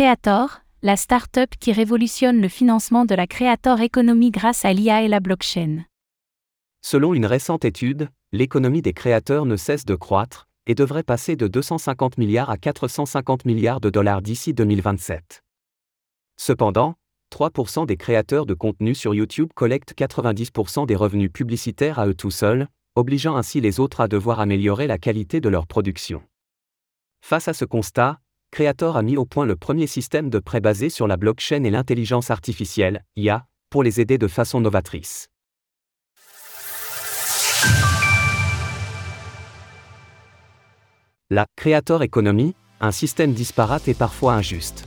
Creator, la start-up qui révolutionne le financement de la Creator Economy grâce à l'IA et la blockchain. Selon une récente étude, l'économie des créateurs ne cesse de croître et devrait passer de 250 milliards à 450 milliards de dollars d'ici 2027. Cependant, 3% des créateurs de contenu sur YouTube collectent 90% des revenus publicitaires à eux tout seuls, obligeant ainsi les autres à devoir améliorer la qualité de leur production. Face à ce constat, Creator a mis au point le premier système de prêt basé sur la blockchain et l'intelligence artificielle, IA, pour les aider de façon novatrice. La Creator Economy, un système disparate et parfois injuste.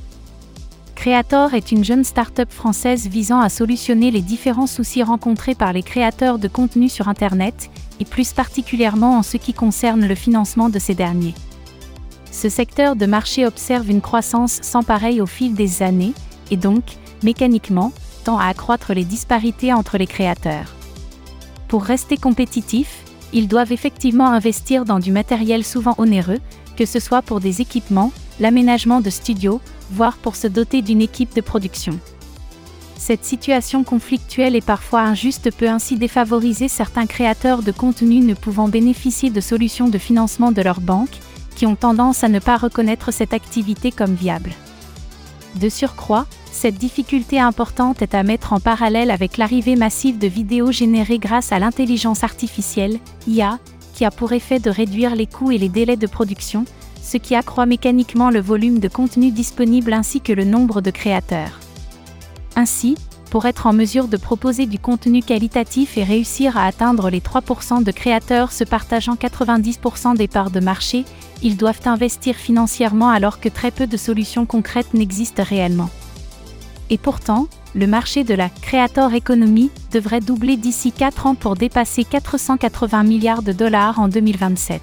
Creator est une jeune start-up française visant à solutionner les différents soucis rencontrés par les créateurs de contenu sur Internet, et plus particulièrement en ce qui concerne le financement de ces derniers. Ce secteur de marché observe une croissance sans pareil au fil des années, et donc, mécaniquement, tend à accroître les disparités entre les créateurs. Pour rester compétitifs, ils doivent effectivement investir dans du matériel souvent onéreux, que ce soit pour des équipements, l'aménagement de studios, voire pour se doter d'une équipe de production. Cette situation conflictuelle et parfois injuste peut ainsi défavoriser certains créateurs de contenu ne pouvant bénéficier de solutions de financement de leur banque, ont tendance à ne pas reconnaître cette activité comme viable. De surcroît, cette difficulté importante est à mettre en parallèle avec l'arrivée massive de vidéos générées grâce à l'intelligence artificielle, IA, qui a pour effet de réduire les coûts et les délais de production, ce qui accroît mécaniquement le volume de contenu disponible ainsi que le nombre de créateurs. Ainsi, pour être en mesure de proposer du contenu qualitatif et réussir à atteindre les 3% de créateurs se partageant 90% des parts de marché, ils doivent investir financièrement alors que très peu de solutions concrètes n'existent réellement. Et pourtant, le marché de la Creator Economy devrait doubler d'ici 4 ans pour dépasser 480 milliards de dollars en 2027.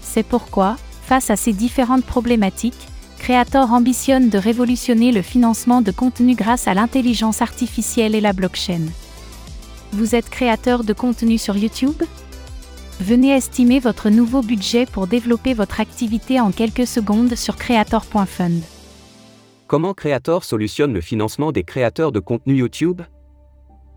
C'est pourquoi, face à ces différentes problématiques, Creator ambitionne de révolutionner le financement de contenu grâce à l'intelligence artificielle et la blockchain. Vous êtes créateur de contenu sur YouTube? Venez estimer votre nouveau budget pour développer votre activité en quelques secondes sur creator.fund. Comment Creator solutionne le financement des créateurs de contenu YouTube?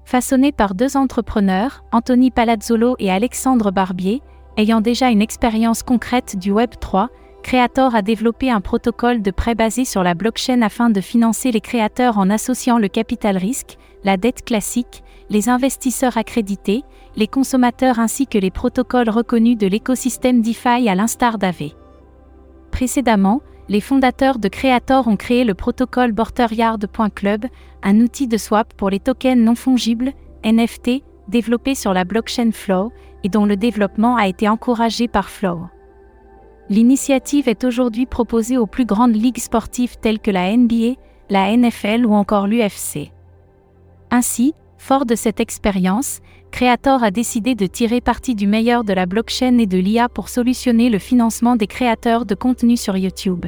Façonné par deux entrepreneurs, Anthony Palazzolo et Alexandre Barbier, ayant déjà une expérience concrète du Web 3, Creator a développé un protocole de prêt basé sur la blockchain afin de financer les créateurs en associant le capital risque, la dette classique, les investisseurs accrédités, les consommateurs ainsi que les protocoles reconnus de l'écosystème DeFi à l'instar d'AV. Précédemment, les fondateurs de Creator ont créé le protocole BorterYard.club, un outil de swap pour les tokens non fongibles, NFT, développé sur la blockchain Flow, et dont le développement a été encouragé par Flow. L'initiative est aujourd'hui proposée aux plus grandes ligues sportives telles que la NBA, la NFL ou encore l'UFC. Ainsi, fort de cette expérience, Creator a décidé de tirer parti du meilleur de la blockchain et de l'IA pour solutionner le financement des créateurs de contenu sur YouTube.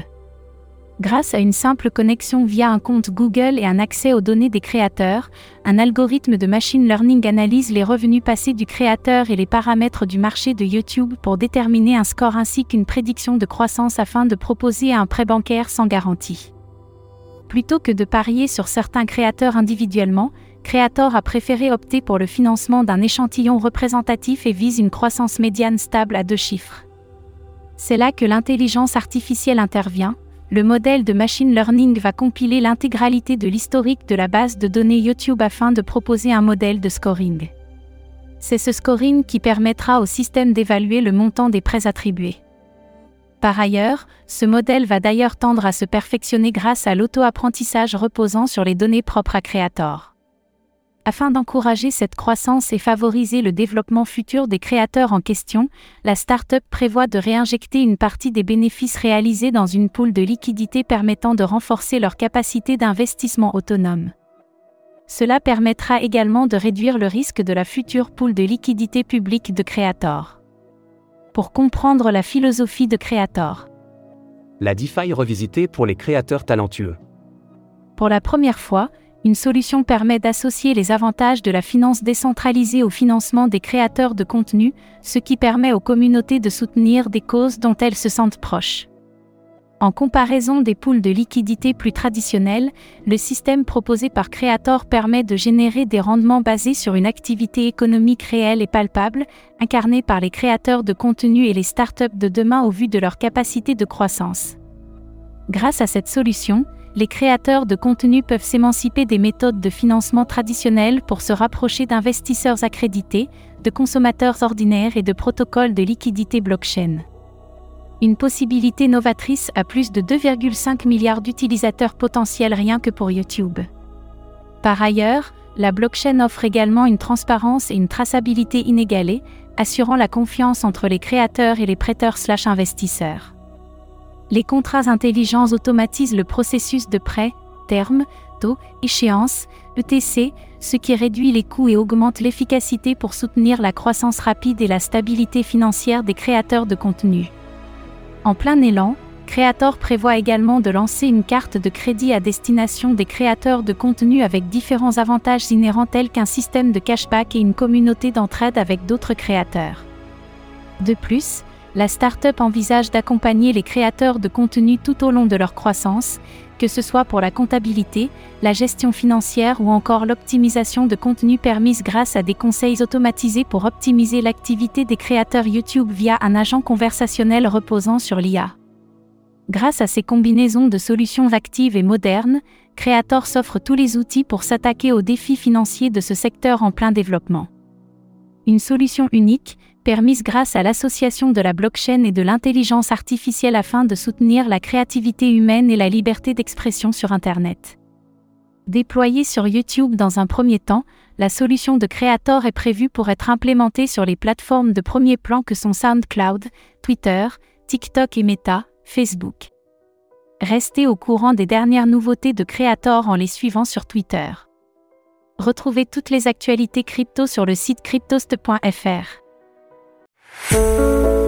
Grâce à une simple connexion via un compte Google et un accès aux données des créateurs, un algorithme de machine learning analyse les revenus passés du créateur et les paramètres du marché de YouTube pour déterminer un score ainsi qu'une prédiction de croissance afin de proposer un prêt bancaire sans garantie. Plutôt que de parier sur certains créateurs individuellement, Creator a préféré opter pour le financement d'un échantillon représentatif et vise une croissance médiane stable à deux chiffres. C'est là que l'intelligence artificielle intervient, le modèle de machine learning va compiler l'intégralité de l'historique de la base de données YouTube afin de proposer un modèle de scoring. C'est ce scoring qui permettra au système d'évaluer le montant des prêts attribués. Par ailleurs, ce modèle va d'ailleurs tendre à se perfectionner grâce à l'auto-apprentissage reposant sur les données propres à Creator. Afin d'encourager cette croissance et favoriser le développement futur des créateurs en question, la start-up prévoit de réinjecter une partie des bénéfices réalisés dans une poule de liquidités permettant de renforcer leur capacité d'investissement autonome. Cela permettra également de réduire le risque de la future poule de liquidités publique de Creator. Pour comprendre la philosophie de Creator. La DeFi revisitée pour les créateurs talentueux. Pour la première fois, une solution permet d'associer les avantages de la finance décentralisée au financement des créateurs de contenu, ce qui permet aux communautés de soutenir des causes dont elles se sentent proches. En comparaison des poules de liquidité plus traditionnelles, le système proposé par Creator permet de générer des rendements basés sur une activité économique réelle et palpable, incarnée par les créateurs de contenu et les startups de demain au vu de leur capacité de croissance. Grâce à cette solution, les créateurs de contenu peuvent s'émanciper des méthodes de financement traditionnelles pour se rapprocher d'investisseurs accrédités, de consommateurs ordinaires et de protocoles de liquidité blockchain une possibilité novatrice à plus de 2,5 milliards d'utilisateurs potentiels rien que pour YouTube. Par ailleurs, la blockchain offre également une transparence et une traçabilité inégalée, assurant la confiance entre les créateurs et les prêteurs/investisseurs. Les contrats intelligents automatisent le processus de prêt, terme, taux, échéance, ETC, ce qui réduit les coûts et augmente l'efficacité pour soutenir la croissance rapide et la stabilité financière des créateurs de contenu. En plein élan, Creator prévoit également de lancer une carte de crédit à destination des créateurs de contenu avec différents avantages inhérents tels qu'un système de cashback et une communauté d'entraide avec d'autres créateurs. De plus, la startup envisage d'accompagner les créateurs de contenu tout au long de leur croissance, que ce soit pour la comptabilité, la gestion financière ou encore l'optimisation de contenu permise grâce à des conseils automatisés pour optimiser l'activité des créateurs YouTube via un agent conversationnel reposant sur l'IA. Grâce à ces combinaisons de solutions actives et modernes, Creator s'offre tous les outils pour s'attaquer aux défis financiers de ce secteur en plein développement. Une solution unique, permise grâce à l'association de la blockchain et de l'intelligence artificielle afin de soutenir la créativité humaine et la liberté d'expression sur Internet. Déployée sur YouTube dans un premier temps, la solution de Creator est prévue pour être implémentée sur les plateformes de premier plan que sont SoundCloud, Twitter, TikTok et Meta, Facebook. Restez au courant des dernières nouveautés de Creator en les suivant sur Twitter. Retrouvez toutes les actualités crypto sur le site cryptost.fr. oh you.